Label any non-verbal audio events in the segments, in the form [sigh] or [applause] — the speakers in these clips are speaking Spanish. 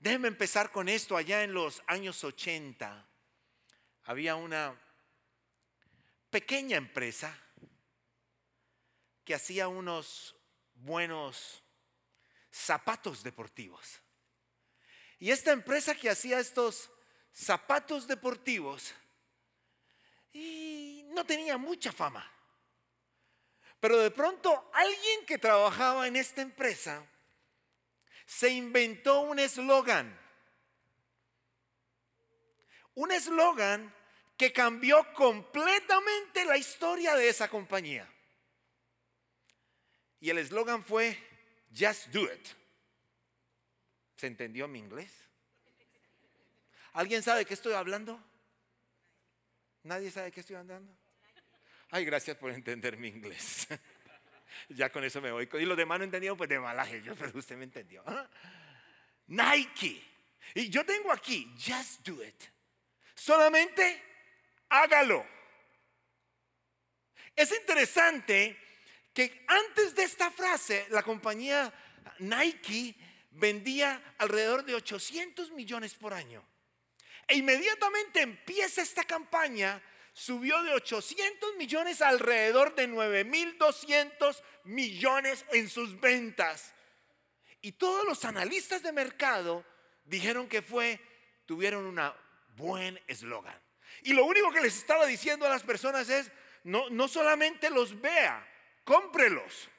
Déjenme empezar con esto. Allá en los años 80 había una pequeña empresa que hacía unos buenos zapatos deportivos. Y esta empresa que hacía estos zapatos deportivos y no tenía mucha fama. Pero de pronto alguien que trabajaba en esta empresa se inventó un eslogan. Un eslogan que cambió completamente la historia de esa compañía. Y el eslogan fue, Just Do It. ¿Se entendió mi inglés? ¿Alguien sabe de qué estoy hablando? ¿Nadie sabe de qué estoy hablando? Ay, gracias por entender mi inglés. [laughs] [laughs] ya con eso me voy. Y los demás no entendieron, pues de malaje, yo, pero usted me entendió. ¿ah? Nike. Y yo tengo aquí, just do it. Solamente hágalo. Es interesante que antes de esta frase, la compañía Nike vendía alrededor de 800 millones por año. E inmediatamente empieza esta campaña, subió de 800 millones a alrededor de 9.200 millones en sus ventas. Y todos los analistas de mercado dijeron que fue, tuvieron un buen eslogan. Y lo único que les estaba diciendo a las personas es, no, no solamente los vea, cómprelos,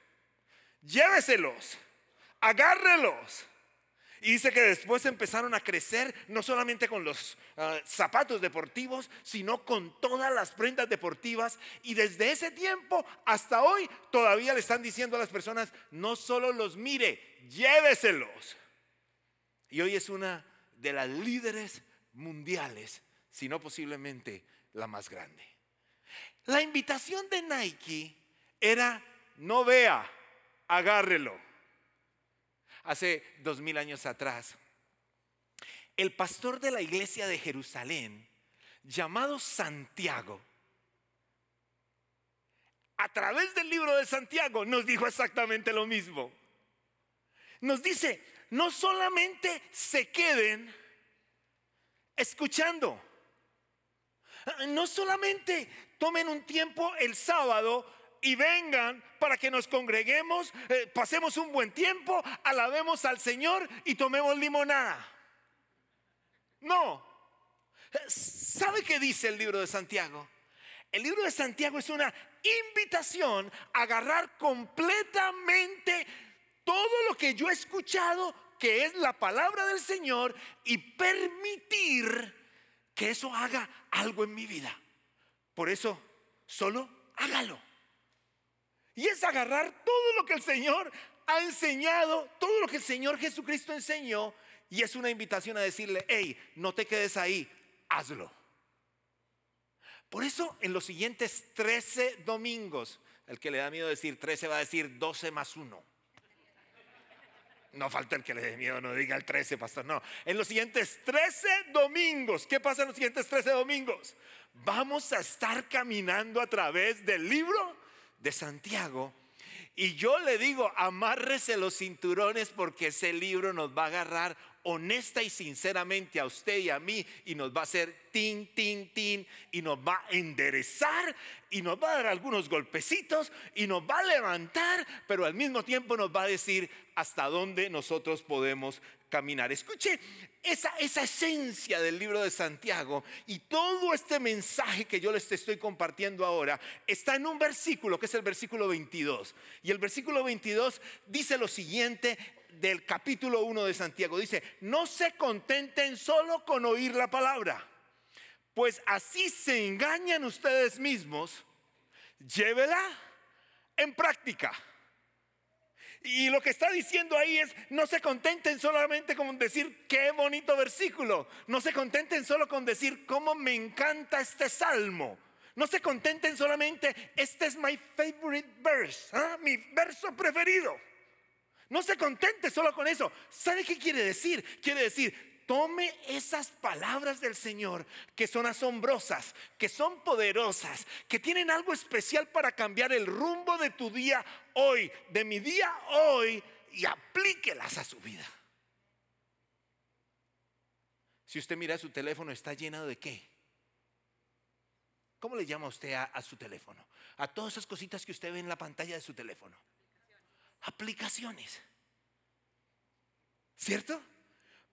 lléveselos, agárrelos. Y dice que después empezaron a crecer, no solamente con los ah, zapatos deportivos, sino con todas las prendas deportivas. Y desde ese tiempo hasta hoy todavía le están diciendo a las personas, no solo los mire, lléveselos. Y hoy es una de las líderes mundiales, sino posiblemente la más grande. La invitación de Nike era, no vea, agárrelo hace dos mil años atrás, el pastor de la iglesia de Jerusalén, llamado Santiago, a través del libro de Santiago nos dijo exactamente lo mismo. Nos dice, no solamente se queden escuchando, no solamente tomen un tiempo el sábado y vengan para que nos congreguemos, eh, pasemos un buen tiempo, alabemos al Señor y tomemos limonada. No. ¿Sabe qué dice el libro de Santiago? El libro de Santiago es una invitación a agarrar completamente todo lo que yo he escuchado, que es la palabra del Señor, y permitir que eso haga algo en mi vida. Por eso, solo hágalo. Y es agarrar todo lo que el Señor ha enseñado, todo lo que el Señor Jesucristo enseñó, y es una invitación a decirle, hey, no te quedes ahí, hazlo. Por eso en los siguientes 13 domingos, el que le da miedo decir 13 va a decir 12 más 1. No falta el que le dé miedo, no diga el 13, pastor. No, en los siguientes 13 domingos, ¿qué pasa en los siguientes 13 domingos? Vamos a estar caminando a través del libro de Santiago. Y yo le digo, amárrese los cinturones porque ese libro nos va a agarrar honesta y sinceramente a usted y a mí y nos va a hacer tin, tin, tin y nos va a enderezar y nos va a dar algunos golpecitos y nos va a levantar, pero al mismo tiempo nos va a decir hasta dónde nosotros podemos caminar. Escuche esa, esa esencia del libro de Santiago y todo este mensaje que yo les estoy compartiendo ahora está en un versículo que es el versículo 22. Y el versículo 22 dice lo siguiente del capítulo 1 de Santiago. Dice, no se contenten solo con oír la palabra, pues así se engañan ustedes mismos. Llévela en práctica. Y lo que está diciendo ahí es, no se contenten solamente con decir, qué bonito versículo. No se contenten solo con decir, cómo me encanta este salmo. No se contenten solamente, este es my favorite verse, ¿ah? mi verso preferido. No se contente solo con eso. ¿Sabe qué quiere decir? Quiere decir, tome esas palabras del Señor que son asombrosas, que son poderosas, que tienen algo especial para cambiar el rumbo de tu día hoy, de mi día hoy, y aplíquelas a su vida. Si usted mira su teléfono, está lleno de qué? ¿Cómo le llama usted a, su teléfono? A todas esas cositas que usted ve en la pantalla de su teléfono. Aplicaciones. ¿Cierto?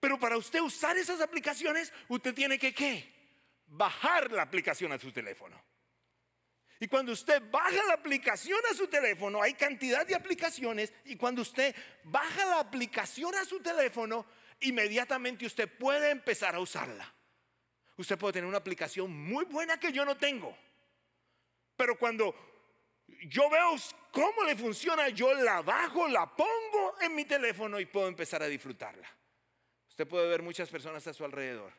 Pero para usted usar esas aplicaciones, usted tiene que qué? Bajar la aplicación a su teléfono. Y cuando usted baja la aplicación a su teléfono, hay cantidad de aplicaciones, y cuando usted baja la aplicación a su teléfono, inmediatamente usted puede empezar a usarla. Usted puede tener una aplicación muy buena que yo no tengo, pero cuando yo veo cómo le funciona, yo la bajo, la pongo en mi teléfono y puedo empezar a disfrutarla. Usted puede ver muchas personas a su alrededor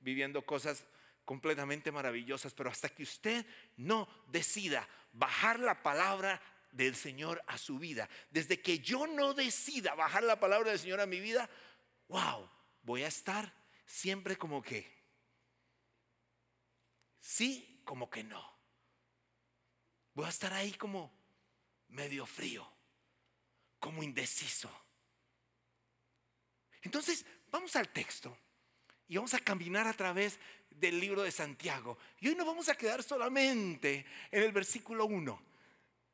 viviendo cosas completamente maravillosas, pero hasta que usted no decida bajar la palabra del Señor a su vida, desde que yo no decida bajar la palabra del Señor a mi vida, wow, voy a estar siempre como que, sí, como que no. Voy a estar ahí como medio frío, como indeciso. Entonces, vamos al texto y vamos a caminar a través del libro de Santiago. Y hoy no vamos a quedar solamente en el versículo 1.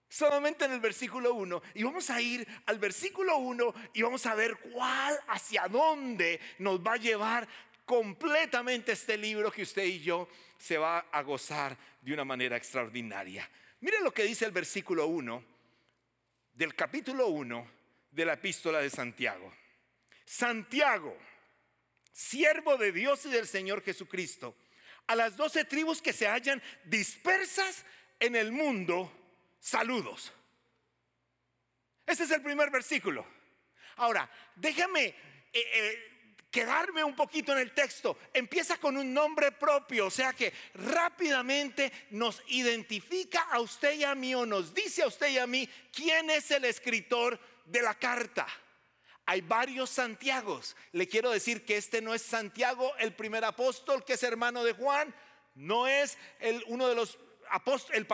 Solamente en el versículo 1. Y vamos a ir al versículo 1 y vamos a ver cuál, hacia dónde nos va a llevar completamente este libro que usted y yo se va a gozar de una manera extraordinaria. Miren lo que dice el versículo 1 del capítulo 1 de la epístola de Santiago. Santiago siervo de Dios y del Señor Jesucristo, a las doce tribus que se hallan dispersas en el mundo, saludos. Ese es el primer versículo. Ahora, déjame eh, eh, quedarme un poquito en el texto. Empieza con un nombre propio, o sea que rápidamente nos identifica a usted y a mí o nos dice a usted y a mí quién es el escritor de la carta. Hay varios Santiagos. Le quiero decir que este no es Santiago, el primer apóstol, que es hermano de Juan. No es el, uno de los apóstoles, el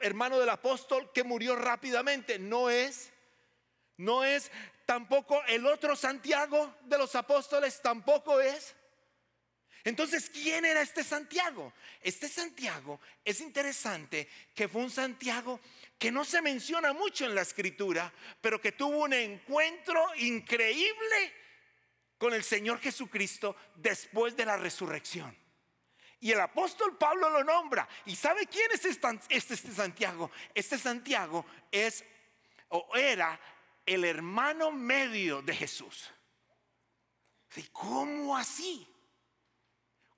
hermano del apóstol que murió rápidamente. No es. No es tampoco el otro Santiago de los apóstoles. Tampoco es. Entonces, ¿quién era este Santiago? Este Santiago es interesante que fue un Santiago que no se menciona mucho en la escritura, pero que tuvo un encuentro increíble con el Señor Jesucristo después de la resurrección. Y el apóstol Pablo lo nombra. ¿Y sabe quién es este, este, Santiago? Este Santiago es o era el hermano medio de Jesús. ¿Cómo así?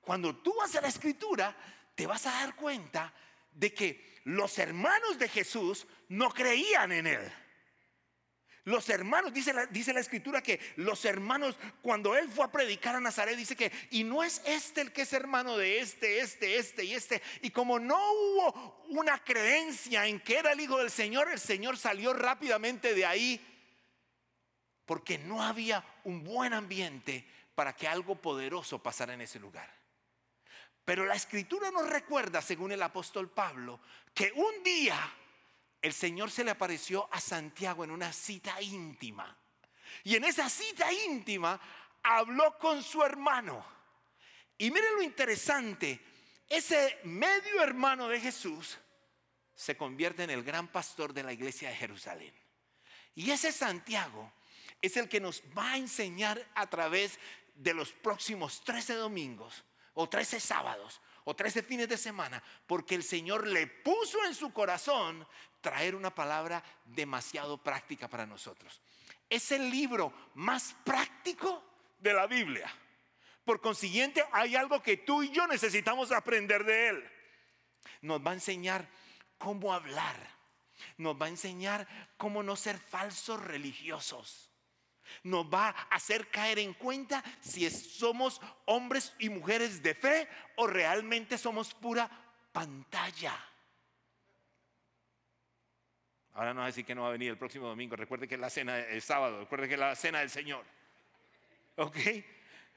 Cuando tú vas a la escritura, te vas a dar cuenta de que los hermanos de Jesús no creían en él. Los hermanos, dice la, dice la, escritura que los hermanos, cuando él fue a predicar a Nazaret, dice que, y no es este el que es hermano de este, este, este y este. Y como no hubo una creencia en que era el hijo del Señor, el Señor salió rápidamente de ahí, porque no había un buen ambiente para que algo poderoso pasara en ese lugar. Pero la escritura nos recuerda, según el apóstol Pablo, que un día el Señor se le apareció a Santiago en una cita íntima. Y en esa cita íntima habló con su hermano. Y miren lo interesante, ese medio hermano de Jesús se convierte en el gran pastor de la iglesia de Jerusalén. Y ese Santiago es el que nos va a enseñar a través de los próximos 13 domingos o 13 sábados o 13 fines de semana, porque el Señor le puso en su corazón traer una palabra demasiado práctica para nosotros. Es el libro más práctico de la Biblia. Por consiguiente, hay algo que tú y yo necesitamos aprender de él. Nos va a enseñar cómo hablar. Nos va a enseñar cómo no ser falsos religiosos nos va a hacer caer en cuenta si somos hombres y mujeres de fe o realmente somos pura pantalla. Ahora no va a decir que no va a venir el próximo domingo. Recuerde que es la cena el sábado. Recuerde que es la cena del Señor. ¿Ok?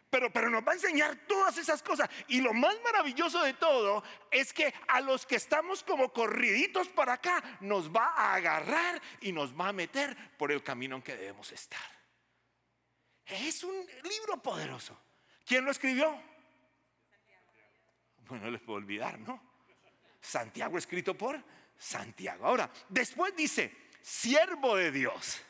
Pero, pero nos va a enseñar todas esas cosas. Y lo más maravilloso de todo es que a los que estamos como corriditos para acá, nos va a agarrar y nos va a meter por el camino en que debemos estar. Es un libro poderoso. ¿Quién lo escribió? Bueno, les puedo olvidar, ¿no? Santiago escrito por Santiago. Ahora, después dice, siervo de Dios.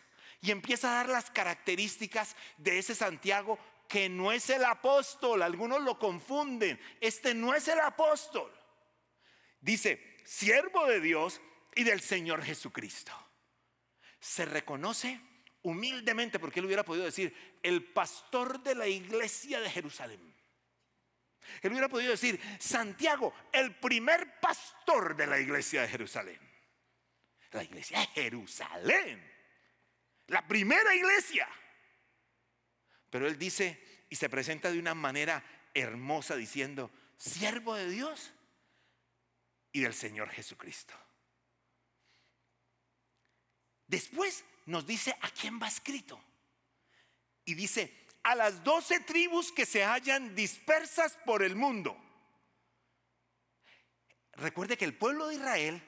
Y empieza a dar las características de ese Santiago que no es el apóstol. Algunos lo confunden. Este no es el apóstol. Dice, siervo de Dios y del Señor Jesucristo. Se reconoce humildemente, porque él hubiera podido decir, el pastor de la iglesia de Jerusalén. Él hubiera podido decir, Santiago, el primer pastor de la iglesia de Jerusalén. La iglesia de Jerusalén. La primera iglesia. Pero él dice y se presenta de una manera hermosa diciendo, siervo de Dios y del Señor Jesucristo. Después nos dice a quién va escrito. Y dice, a las doce tribus que se hallan dispersas por el mundo. Recuerde que el pueblo de Israel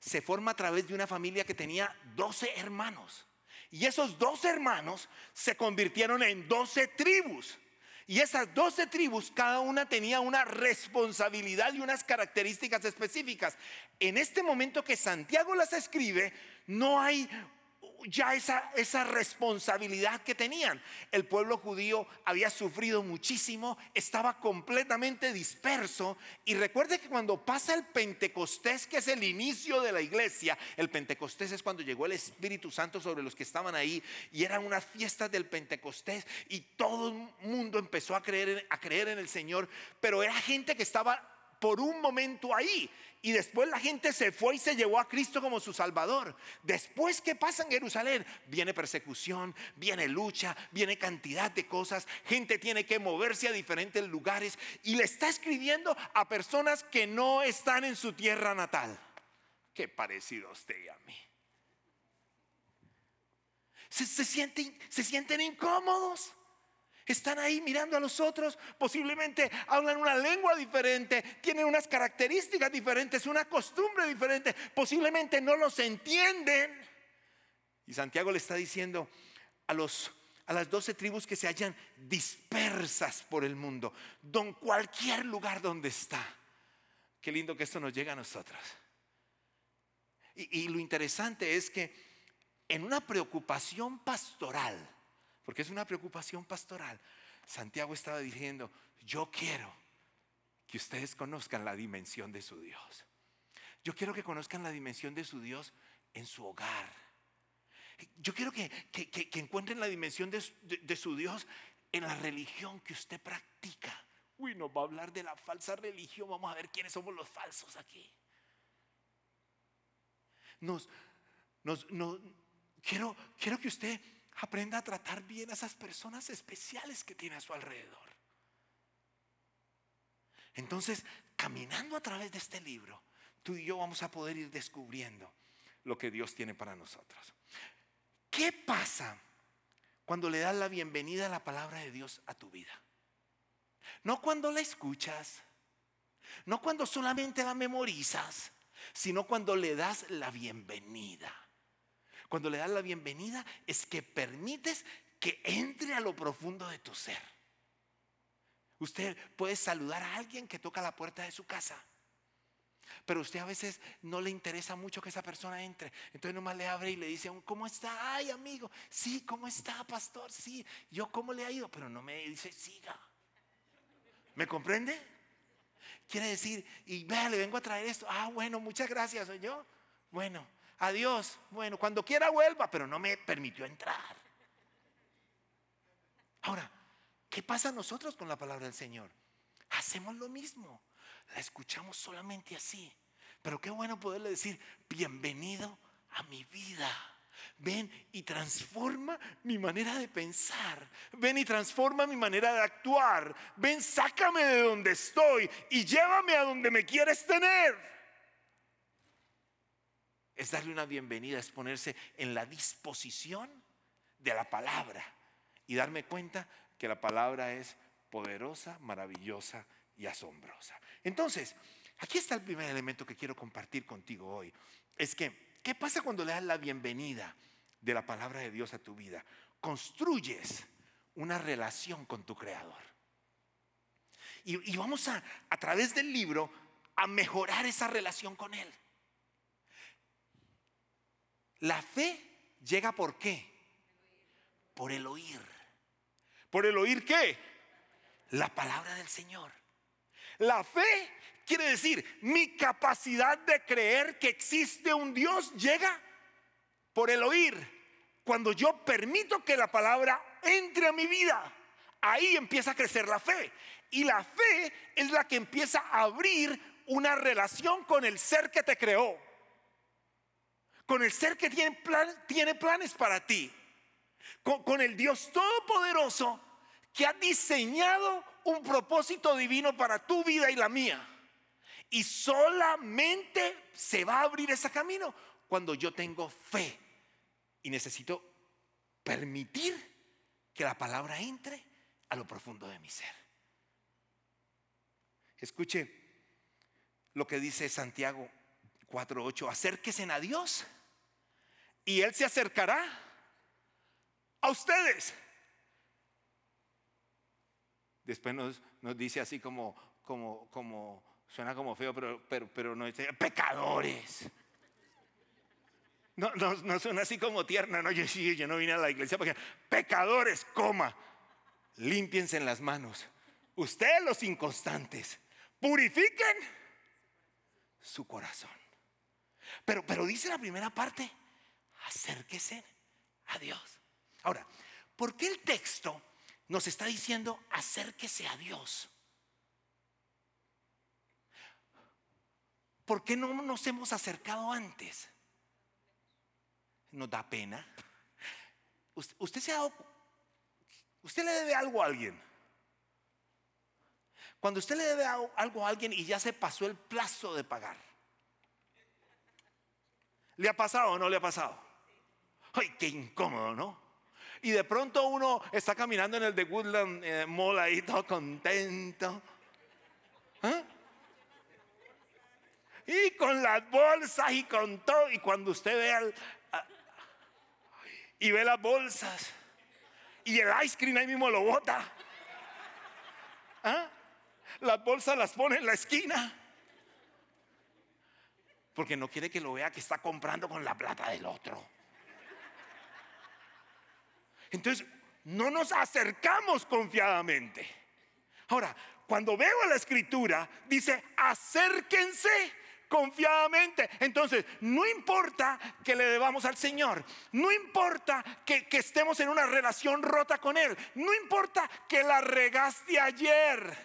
se forma a través de una familia que tenía doce hermanos. Y esos dos hermanos se convirtieron en doce tribus. Y esas doce tribus, cada una tenía una responsabilidad y unas características específicas. En este momento que Santiago las escribe, no hay ya esa, responsabilidad que tenían. El pueblo judío había sufrido muchísimo, estaba completamente disperso. Y recuerde que cuando pasa el Pentecostés, que es el inicio de la iglesia, el Pentecostés es cuando llegó el Espíritu Santo sobre los que estaban ahí y eran unas fiestas del Pentecostés y todo el mundo empezó a creer, a creer en el Señor, pero era gente que estaba por un momento ahí. Y después la gente se fue y se llevó a Cristo como su Salvador. Después, ¿qué pasa en Jerusalén? Viene persecución, viene lucha, viene cantidad de cosas. Gente tiene que moverse a diferentes lugares. Y le está escribiendo a personas que no están en su tierra natal. Qué parecido usted y a mí. Se, sienten, se sienten incómodos. Están ahí mirando a los otros, posiblemente hablan una lengua diferente, tienen unas características diferentes, una costumbre diferente, posiblemente no los entienden. Y Santiago le está diciendo a los a las doce tribus que se hallan dispersas por el mundo, don cualquier lugar donde está. Qué lindo que esto nos llega a nosotros. Y, y lo interesante es que en una preocupación pastoral, porque es una preocupación pastoral. Santiago estaba diciendo, yo quiero que ustedes conozcan la dimensión de su Dios. Yo quiero que conozcan la dimensión de su Dios en su hogar. Yo quiero que, encuentren la dimensión de, de, su Dios en la religión que usted practica. Uy, nos va a hablar de la falsa religión. Vamos a ver quiénes somos los falsos aquí. Nos, nos, no, quiero, quiero que usted Aprenda a tratar bien a esas personas especiales que tiene a su alrededor. Entonces, caminando a través de este libro, tú y yo vamos a poder ir descubriendo lo que Dios tiene para nosotros. ¿Qué pasa cuando le das la bienvenida a la palabra de Dios a tu vida? No cuando la escuchas, no cuando solamente la memorizas, sino cuando le das la bienvenida. Cuando le das la bienvenida es que permites que entre a lo profundo de tu ser. Usted puede saludar a alguien que toca la puerta de su casa. Pero usted a veces no le interesa mucho que esa persona entre. Entonces nomás le abre y le dice, ¿cómo está? Ay, amigo. Sí, ¿cómo está, pastor? Sí. Yo, ¿cómo le ha ido? Pero no me dice, siga. ¿Me comprende? Quiere decir, y vea, le vengo a traer esto. Ah, bueno, muchas gracias, soy yo. Bueno, Adiós. Bueno, cuando quiera vuelva, pero no me permitió entrar. Ahora, ¿qué pasa nosotros con la palabra del Señor? Hacemos lo mismo. La escuchamos solamente así. Pero qué bueno poderle decir, bienvenido a mi vida. Ven y transforma mi manera de pensar. Ven y transforma mi manera de actuar. Ven, sácame de donde estoy y llévame a donde me quieres tener es darle una bienvenida, es ponerse en la disposición de la palabra y darme cuenta que la palabra es poderosa, maravillosa y asombrosa. Entonces, aquí está el primer elemento que quiero compartir contigo hoy. Es que, ¿qué pasa cuando le das la bienvenida de la palabra de Dios a tu vida? Construyes una relación con tu Creador. Y, vamos a, a través del libro, a mejorar esa relación con Él. La fe llega por qué? Por el oír. ¿Por el oír qué? La palabra del Señor. La fe quiere decir mi capacidad de creer que existe un Dios llega por el oír. Cuando yo permito que la palabra entre a mi vida, ahí empieza a crecer la fe. Y la fe es la que empieza a abrir una relación con el ser que te creó con el ser que tiene, planes para ti, con, con el Dios Todopoderoso que ha diseñado un propósito divino para tu vida y la mía. Y solamente se va a abrir ese camino cuando yo tengo fe y necesito permitir que la palabra entre a lo profundo de mi ser. Escuche lo que dice Santiago 4.8, acérquese a Dios y Él se acercará a ustedes. Después nos, dice así como, como, suena como feo, pero, pero, no dice, pecadores. No, no, suena así como tierna, no, yo, yo no vine a la iglesia porque pecadores, coma, limpiense en las manos. Ustedes los inconstantes, purifiquen su corazón. Pero, pero dice la primera parte, acérquese a Dios. Ahora, ¿por qué el texto nos está diciendo acérquese a Dios? ¿Por qué no nos hemos acercado antes? ¿Nos da pena? ¿Usted, se ha dado, usted le debe algo a alguien? Cuando usted le debe algo a alguien y ya se pasó el plazo de pagar. ¿Le ha pasado o no le ha pasado? ¡Ay, qué incómodo, ¿no? Y de pronto uno está caminando en el de Woodland eh, Mall ahí todo contento. ¿Ah? Y con las bolsas y con todo. Y cuando usted ve al, y ve las bolsas y el ice cream ahí mismo lo bota. ¿Ah? Las bolsas las pone en la esquina. Porque no quiere que lo vea que está comprando con la plata del otro. Entonces, no nos acercamos confiadamente. Ahora, cuando veo la escritura, dice, acérquense confiadamente. Entonces, no importa que le debamos al Señor, no importa que, estemos en una relación rota con Él, no importa que la regaste ayer,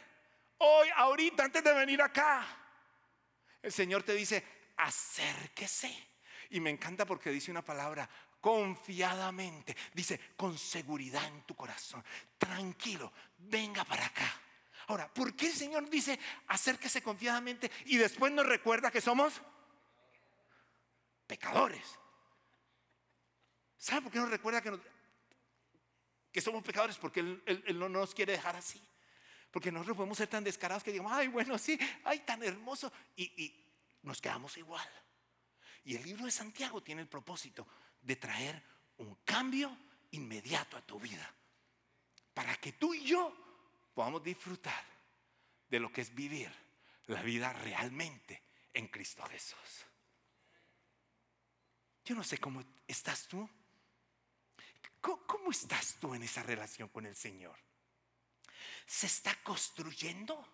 hoy, ahorita, antes de venir acá. El Señor te dice, acérquese. Y me encanta porque dice una palabra, confiadamente. Dice, con seguridad en tu corazón. Tranquilo, venga para acá. Ahora, ¿por qué el Señor dice acérquese confiadamente y después nos recuerda que somos pecadores? ¿Sabe por qué nos recuerda que, que somos pecadores? Porque él, no nos quiere dejar así. Porque nosotros podemos ser tan descarados que digamos, ay, bueno, sí, ay, tan hermoso. y nos quedamos igual. Y el libro de Santiago tiene el propósito de traer un cambio inmediato a tu vida. Para que tú y yo podamos disfrutar de lo que es vivir la vida realmente en Cristo Jesús. Yo no sé cómo estás tú. ¿Cómo, estás tú en esa relación con el Señor? ¿Se está construyendo?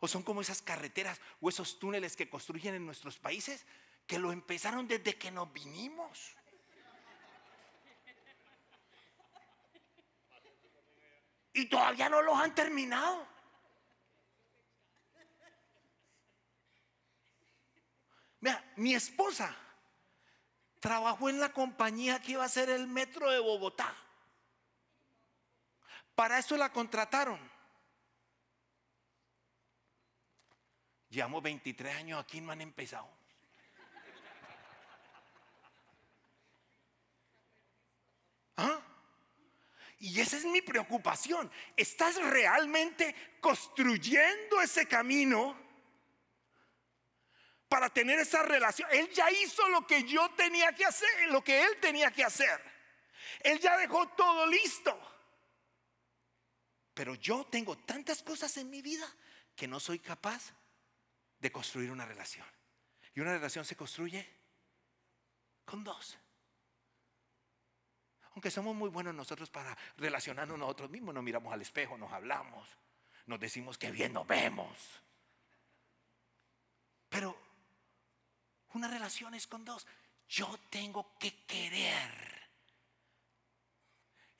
¿O son como esas carreteras o esos túneles que construyen en nuestros países que lo empezaron desde que nos vinimos. Y todavía no los han terminado. Mira, mi esposa trabajó en la compañía que iba a ser el metro de Bogotá. Para eso la contrataron. Llevamos 23 años aquí, no han empezado. Y esa es mi preocupación. ¿Estás realmente construyendo ese camino para tener esa relación? Él ya hizo lo que yo tenía que hacer, lo que él tenía que hacer. Él ya dejó todo listo. pero yo tengo tantas cosas en mi vida que no soy capaz de construir una relación. Y una relación se construye con dos. Aunque somos muy buenos nosotros para relacionarnos nosotros mismos, nos miramos al espejo, nos hablamos, nos decimos que bien nos vemos. Pero una relación es con dos. Yo tengo que querer.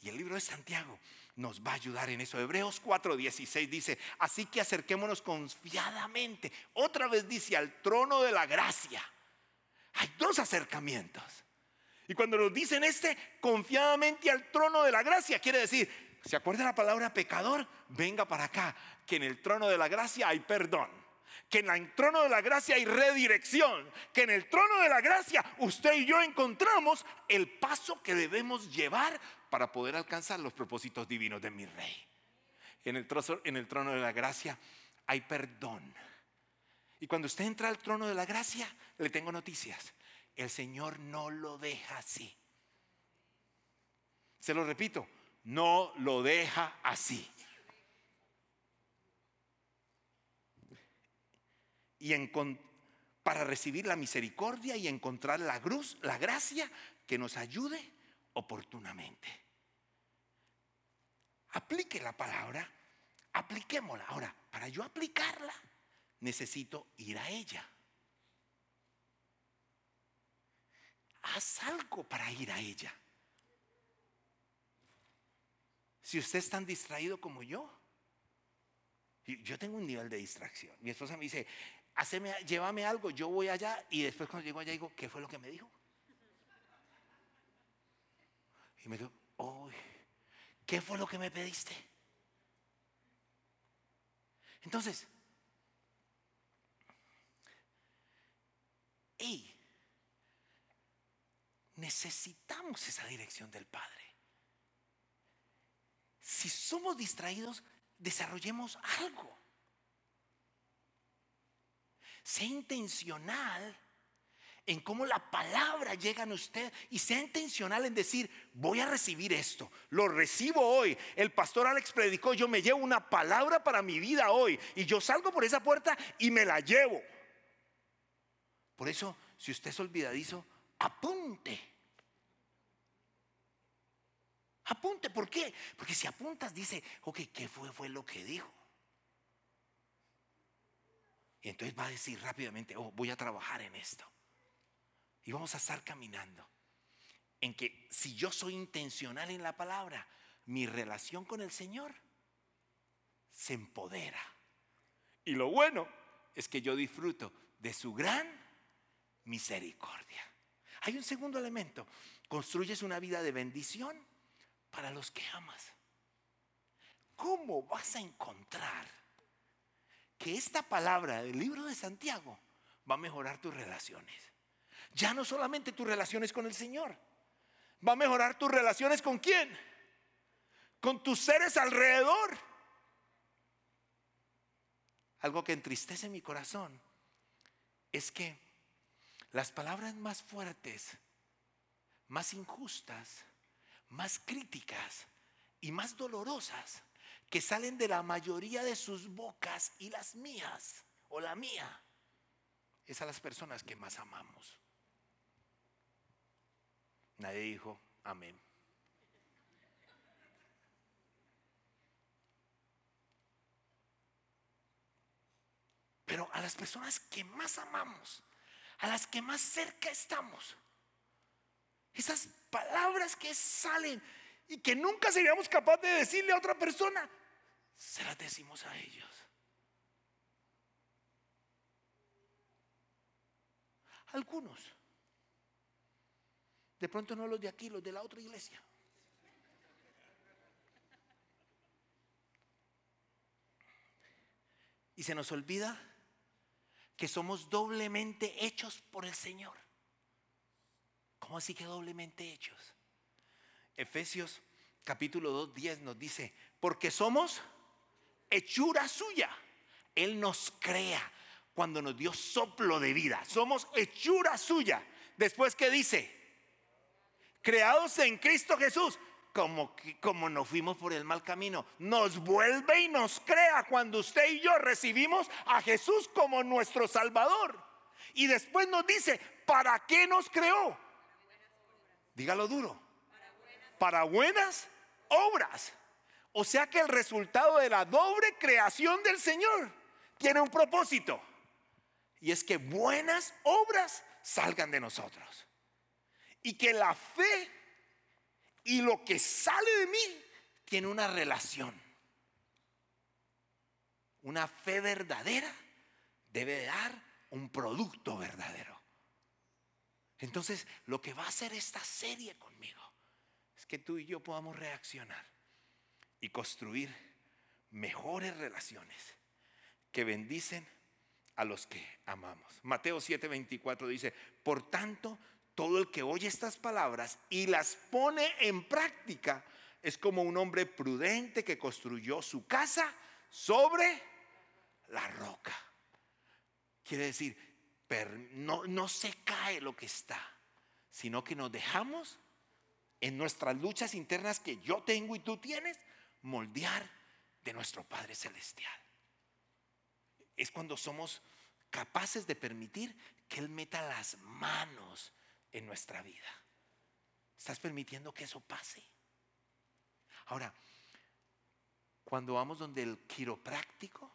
Y el libro de Santiago nos va a ayudar en eso. Hebreos 4:16 dice, así que acerquémonos confiadamente. Otra vez dice, al trono de la gracia. Hay dos acercamientos. Y cuando nos dicen este, confiadamente al trono de la gracia, quiere decir, ¿se acuerda la palabra pecador? Venga para acá, que en el trono de la gracia hay perdón que en el trono de la gracia hay redirección, que en el trono de la gracia usted y yo encontramos el paso que debemos llevar para poder alcanzar los propósitos divinos de mi rey. En el, en el trono de la gracia hay perdón. Y cuando usted entra al trono de la gracia, le tengo noticias. El Señor no lo deja así. Se lo repito, no lo deja así. y para recibir la misericordia y encontrar la, cruz, la gracia que nos ayude oportunamente. Aplique la palabra, apliquémosla. Ahora, para yo aplicarla, necesito ir a ella. Haz algo para ir a ella. Si usted es tan distraído como yo, yo tengo un nivel de distracción. Mi esposa me dice, llévame algo, yo voy allá y después cuando llego allá digo, ¿qué fue lo que me dijo? Y me dijo, ¿qué fue lo que me pediste? Entonces, y necesitamos esa dirección del Padre. Si somos distraídos, desarrollemos algo. Sea intencional en cómo la palabra llega a usted y sea intencional en decir, voy a recibir esto, lo recibo hoy. El pastor Alex predicó, yo me llevo una palabra para mi vida hoy y yo salgo por esa puerta y me la llevo. Por eso, si usted es olvidadizo, apunte. Apunte, ¿por qué? Porque si apuntas dice, ok, ¿qué fue, fue lo que dijo? Y entonces va a decir rápidamente, oh, voy a trabajar en esto. Y vamos a estar caminando. En que si yo soy intencional en la palabra, mi relación con el Señor se empodera. Y lo bueno es que yo disfruto de su gran misericordia. Hay un segundo elemento. Construyes una vida de bendición para los que amas. ¿Cómo vas a encontrar? que esta palabra del libro de Santiago va a mejorar tus relaciones. Ya no solamente tus relaciones con el Señor, va a mejorar tus relaciones con quién? Con tus seres alrededor. Algo que entristece mi corazón es que las palabras más fuertes, más injustas, más críticas y más dolorosas que salen de la mayoría de sus bocas y las mías o la mía es a las personas que más amamos. Nadie dijo amén. Pero a las personas que más amamos, a las que más cerca estamos, esas palabras que salen y que nunca seríamos capaces de decirle a otra persona, se las decimos a ellos. Algunos. De pronto no los de aquí, los de la otra iglesia. Y se nos olvida que somos doblemente hechos por el Señor. ¿Cómo así que doblemente hechos? Efesios capítulo 2, 10 nos dice, porque somos hechura suya. Él nos crea cuando nos dio soplo de vida. Somos hechura suya. Después que dice, creados en Cristo Jesús como, como nos fuimos por el mal camino. Nos vuelve y nos crea cuando usted y yo recibimos a Jesús como nuestro Salvador. Y después nos dice, ¿para qué nos creó? Dígalo duro. Para buenas obras. O sea que el resultado de la doble creación del Señor tiene un propósito. Y es que buenas obras salgan de nosotros. Y que la fe y lo que sale de mí tiene una relación. Una fe verdadera debe dar un producto verdadero. Entonces, lo que va a hacer esta serie conmigo es que tú y yo podamos reaccionar y construir mejores relaciones que bendicen a los que amamos. Mateo 7:24 dice, por tanto, todo el que oye estas palabras y las pone en práctica es como un hombre prudente que construyó su casa sobre la roca. Quiere decir, no, no se cae lo que está, sino que nos dejamos en nuestras luchas internas que yo tengo y tú tienes, moldear de nuestro Padre Celestial. Es cuando somos capaces de permitir que Él meta las manos en nuestra vida. ¿Estás permitiendo que eso pase? Ahora, cuando vamos donde el quiropráctico,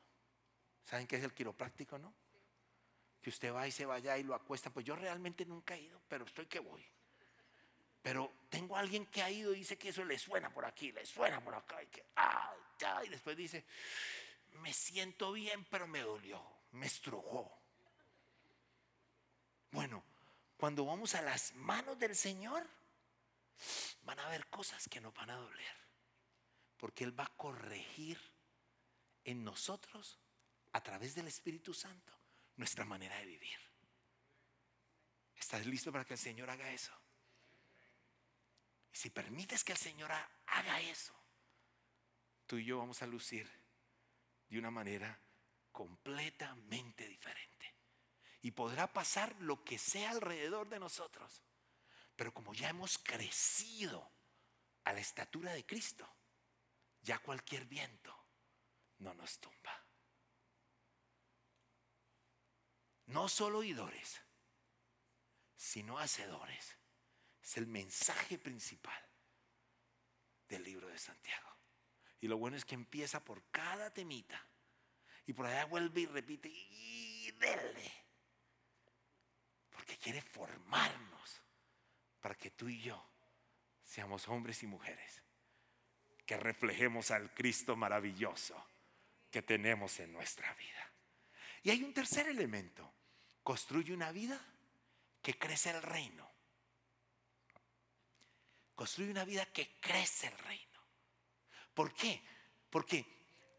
¿saben qué es el quiropráctico, no? Que usted va y se vaya y lo acuesta. Pues yo realmente nunca he ido, pero estoy que voy. Pero tengo a alguien que ha ido y dice que eso le suena por aquí, le suena por acá, y que, ah, y después dice, me siento bien, pero me dolió, me estrujó. Bueno, cuando vamos a las manos del Señor, van a haber cosas que nos van a doler. Porque Él va a corregir en nosotros, a través del Espíritu Santo, nuestra manera de vivir. ¿Estás listo para que el Señor haga eso? Y si permites que el Señor haga eso, tú y yo vamos a lucir de una manera completamente diferente y podrá pasar lo que sea alrededor de nosotros. Pero como ya hemos crecido a la estatura de Cristo, ya cualquier viento no nos tumba. No solo oidores, sino hacedores. Es el mensaje principal del libro de Santiago. Y lo bueno es que empieza por cada temita. Y por allá vuelve y repite, y dele que quiere formarnos para que tú y yo seamos hombres y mujeres que reflejemos al Cristo maravilloso que tenemos en nuestra vida. Y hay un tercer elemento, construye una vida que crece el reino. Construye una vida que crece el reino. ¿Por qué? Porque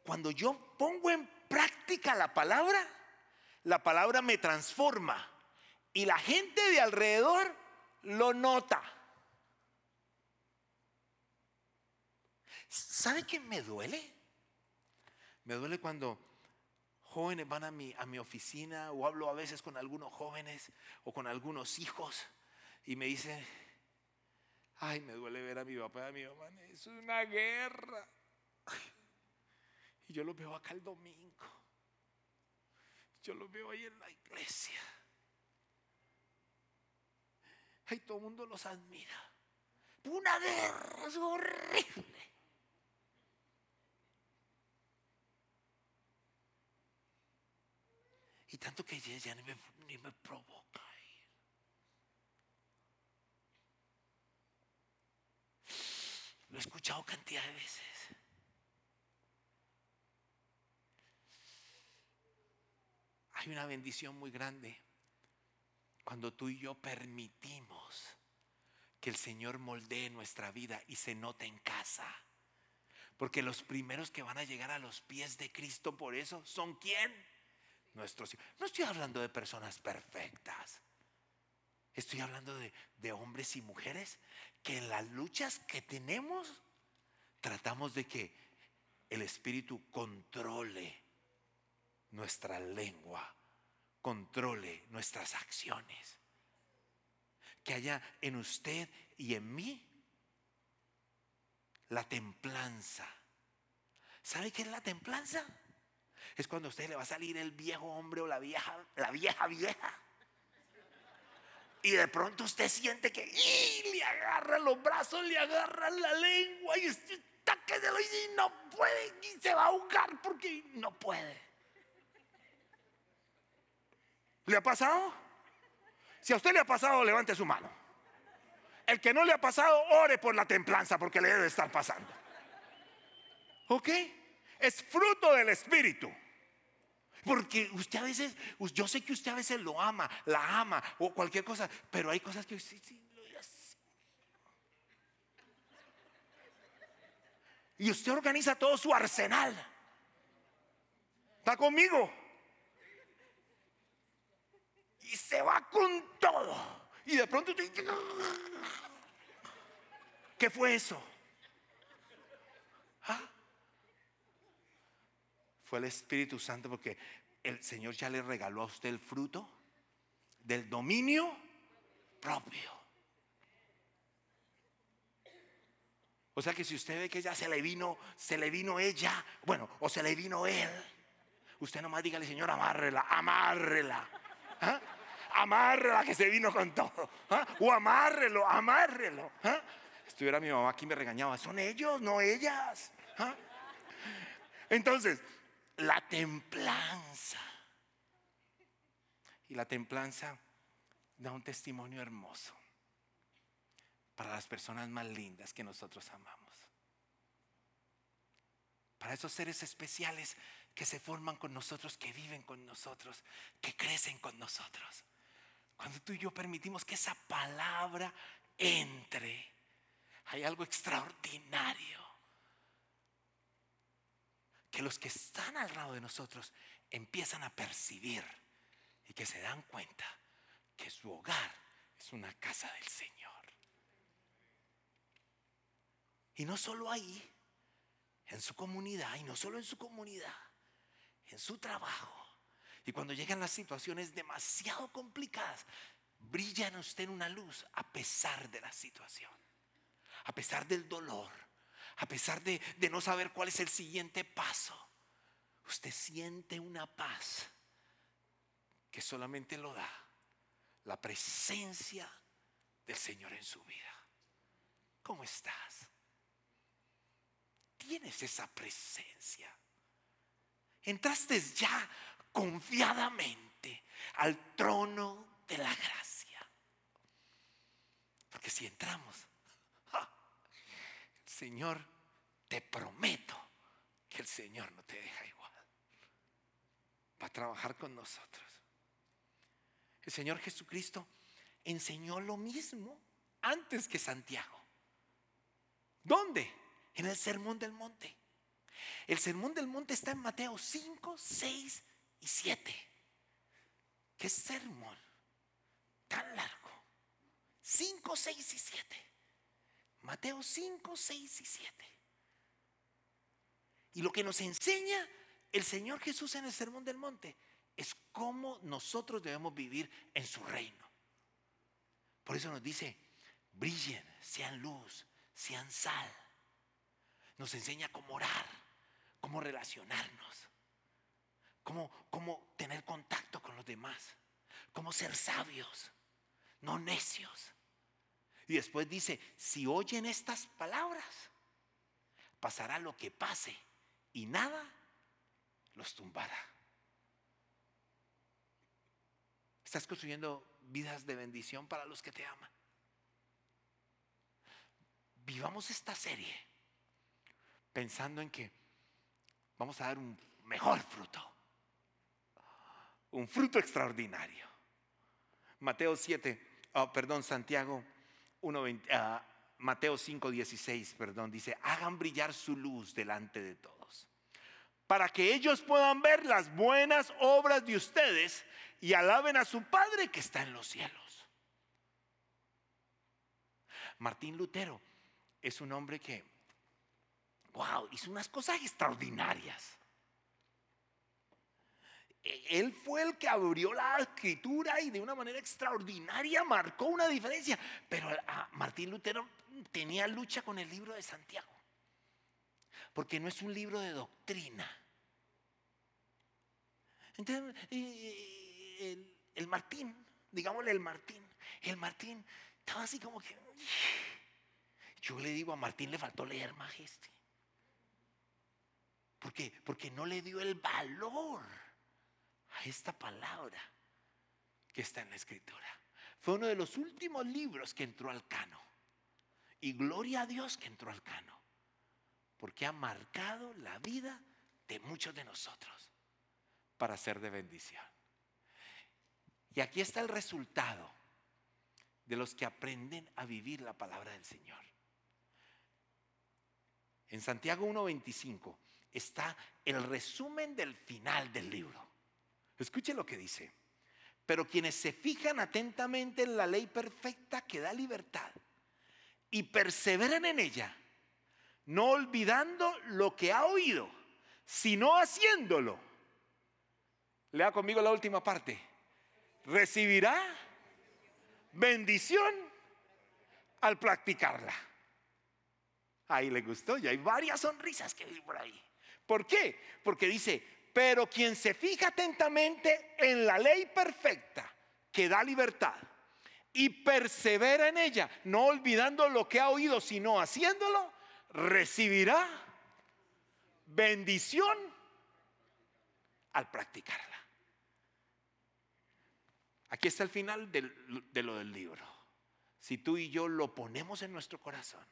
cuando yo pongo en práctica la palabra, la palabra me transforma y la gente de alrededor lo nota. ¿Sabe qué me duele? Me duele cuando jóvenes van a mi, a mi oficina o hablo a veces con algunos jóvenes o con algunos hijos y me dicen, ay, me duele ver a mi papá y a mi mamá, es una guerra. [laughs] Y yo lo veo acá el domingo. Yo lo veo ahí en la iglesia. Y todo el mundo los admira. Una guerra es horrible. Y tanto que ya, ni, me, ni me provoca ir. Lo he escuchado cantidad de veces. Hay una bendición muy grande cuando tú y yo permitimos que el Señor moldee nuestra vida y se note en casa. Porque los primeros que van a llegar a los pies de Cristo por eso son quién? No estoy hablando de personas perfectas. Estoy hablando de, de hombres y mujeres que en las luchas que tenemos tratamos de que el Espíritu controle nuestra lengua controle nuestras acciones. Que haya en usted y en mí La templanza. ¿Sabe qué es la templanza? Es cuando a usted le va a salir el viejo hombre o la vieja, la vieja vieja. Y de pronto usted siente que le agarran los brazos, le agarran la lengua y usted y no puede y se va a ahogar porque no puede. ¿Le ha pasado? Si a usted le ha pasado, levante su mano. El que no le ha pasado, ore por la templanza porque le debe estar pasando. ¿Ok? Es fruto del Espíritu. Porque usted a veces, yo sé que usted a veces lo ama, la ama o cualquier cosa, pero hay cosas que sí, sí, Y usted organiza todo su arsenal. ¿Está conmigo? Y se va con todo. Y de pronto usted... ¿Qué fue eso? ¿Ah? Fue el Espíritu Santo porque el Señor ya le regaló a usted el fruto del dominio propio. O sea que si usted ve que ya se le vino, se le vino ella, bueno, o se le vino él, usted nomás dígale, Señor, amárrela, amárrela. ¿Ah? Amárrela que se vino con todo. ¿Ah? O amárrelo, amárrelo. ¿Ah? Estuviera mi mamá aquí me regañaba, son ellos, no ellas. ¿Ah? Entonces, la templanza. Y la templanza da un testimonio hermoso para las personas más lindas que nosotros amamos. Para esos seres especiales que se forman con nosotros, que viven con nosotros, que crecen con nosotros. Cuando tú y yo permitimos que esa palabra entre, hay algo extraordinario. Que los que están al lado de nosotros empiezan a percibir y que se dan cuenta que su hogar es una casa del Señor. Y no solo ahí, en su comunidad, y no solo en su comunidad, en su trabajo. Y cuando llegan las situaciones demasiado complicadas, brilla en usted una luz a pesar de la situación, a pesar del dolor, a pesar de, de no saber cuál es el siguiente paso. Usted siente una paz que solamente lo da la presencia del Señor en su vida. ¿Cómo estás? tienes esa presencia. Entraste ya confiadamente al trono de la gracia. Porque si entramos, Señor, te prometo que el Señor no te deja igual. Va a trabajar con nosotros. El Señor Jesucristo enseñó lo mismo antes que Santiago. ¿Dónde? en el Sermón del Monte. El Sermón del Monte está en Mateo 5, 6 y 7. ¿Qué sermón tan largo? 5, 6 y 7. Mateo 5, 6 y 7. Y lo que nos enseña el Señor Jesús en el Sermón del Monte es cómo nosotros debemos vivir en su reino. Por eso nos dice, brillen, sean luz, sean sal nos enseña cómo orar, cómo relacionarnos, cómo, cómo tener contacto con los demás, cómo ser sabios, no necios. Y después dice, si oyen estas palabras, pasará lo que pase y nada los tumbará. Estás construyendo vidas de bendición para los que te aman. Vivamos esta serie pensando en que vamos a dar un mejor fruto, un fruto extraordinario. Mateo 7, perdón, Santiago 1, uh, Mateo 5, 16, perdón, dice, hagan brillar su luz delante de todos, para que ellos puedan ver las buenas obras de ustedes y alaben a su Padre que está en los cielos. Martín Lutero es un hombre que wow, hizo unas cosas extraordinarias. Él fue el que abrió la escritura y de una manera extraordinaria marcó una diferencia. Pero Martín Lutero tenía lucha con el libro de Santiago. porque no es un libro de doctrina. Entonces, el, Martín, digámosle el Martín, el Martín estaba así como que... Yo le digo a Martín le faltó leer majeste. ¿Por qué? Porque no le dio el valor esta palabra que está en la escritura. Fue uno de los últimos libros que entró al cano. Y gloria a Dios que entró al cano. Porque ha marcado la vida de muchos de nosotros para ser de bendición. Y aquí está el resultado de los que aprenden a vivir la palabra del Señor. En Santiago 1.25 está el resumen del final del libro. Escuche lo que dice. Pero quienes se fijan atentamente en la ley perfecta que da libertad y perseveran en ella, no olvidando lo que ha oído, sino haciéndolo. Lea conmigo la última parte. Recibirá bendición al practicarla. Ahí le gustó, y hay varias sonrisas que vi por ahí. ¿Por qué? Porque dice, pero quien se fija atentamente en la ley perfecta que da libertad y persevera en ella, no olvidando lo que ha oído, sino haciéndolo, recibirá bendición al practicarla. Aquí está el final de lo del libro. Si tú y yo lo ponemos en nuestro corazón,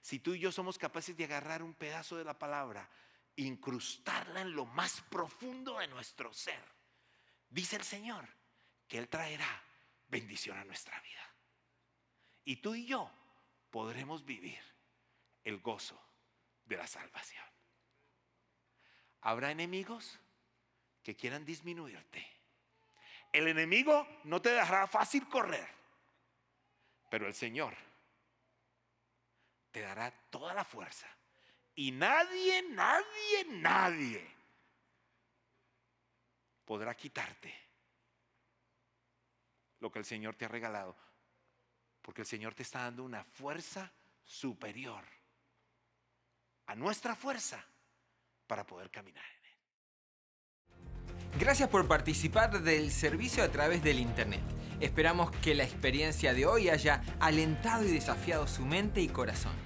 si tú y yo somos capaces de agarrar un pedazo de la palabra, incrustarla en lo más profundo de nuestro ser, dice el Señor que Él traerá bendición a nuestra vida. Y tú y yo podremos vivir el gozo de la salvación. Habrá enemigos que quieran disminuirte. El enemigo no te dejará fácil correr, pero el Señor te dará toda la fuerza. Y nadie, nadie, nadie podrá quitarte lo que el Señor te ha regalado. Porque el Señor te está dando una fuerza superior a nuestra fuerza para poder caminar en él. Gracias por participar del servicio a través del Internet. Esperamos que la experiencia de hoy haya alentado y desafiado su mente y corazón.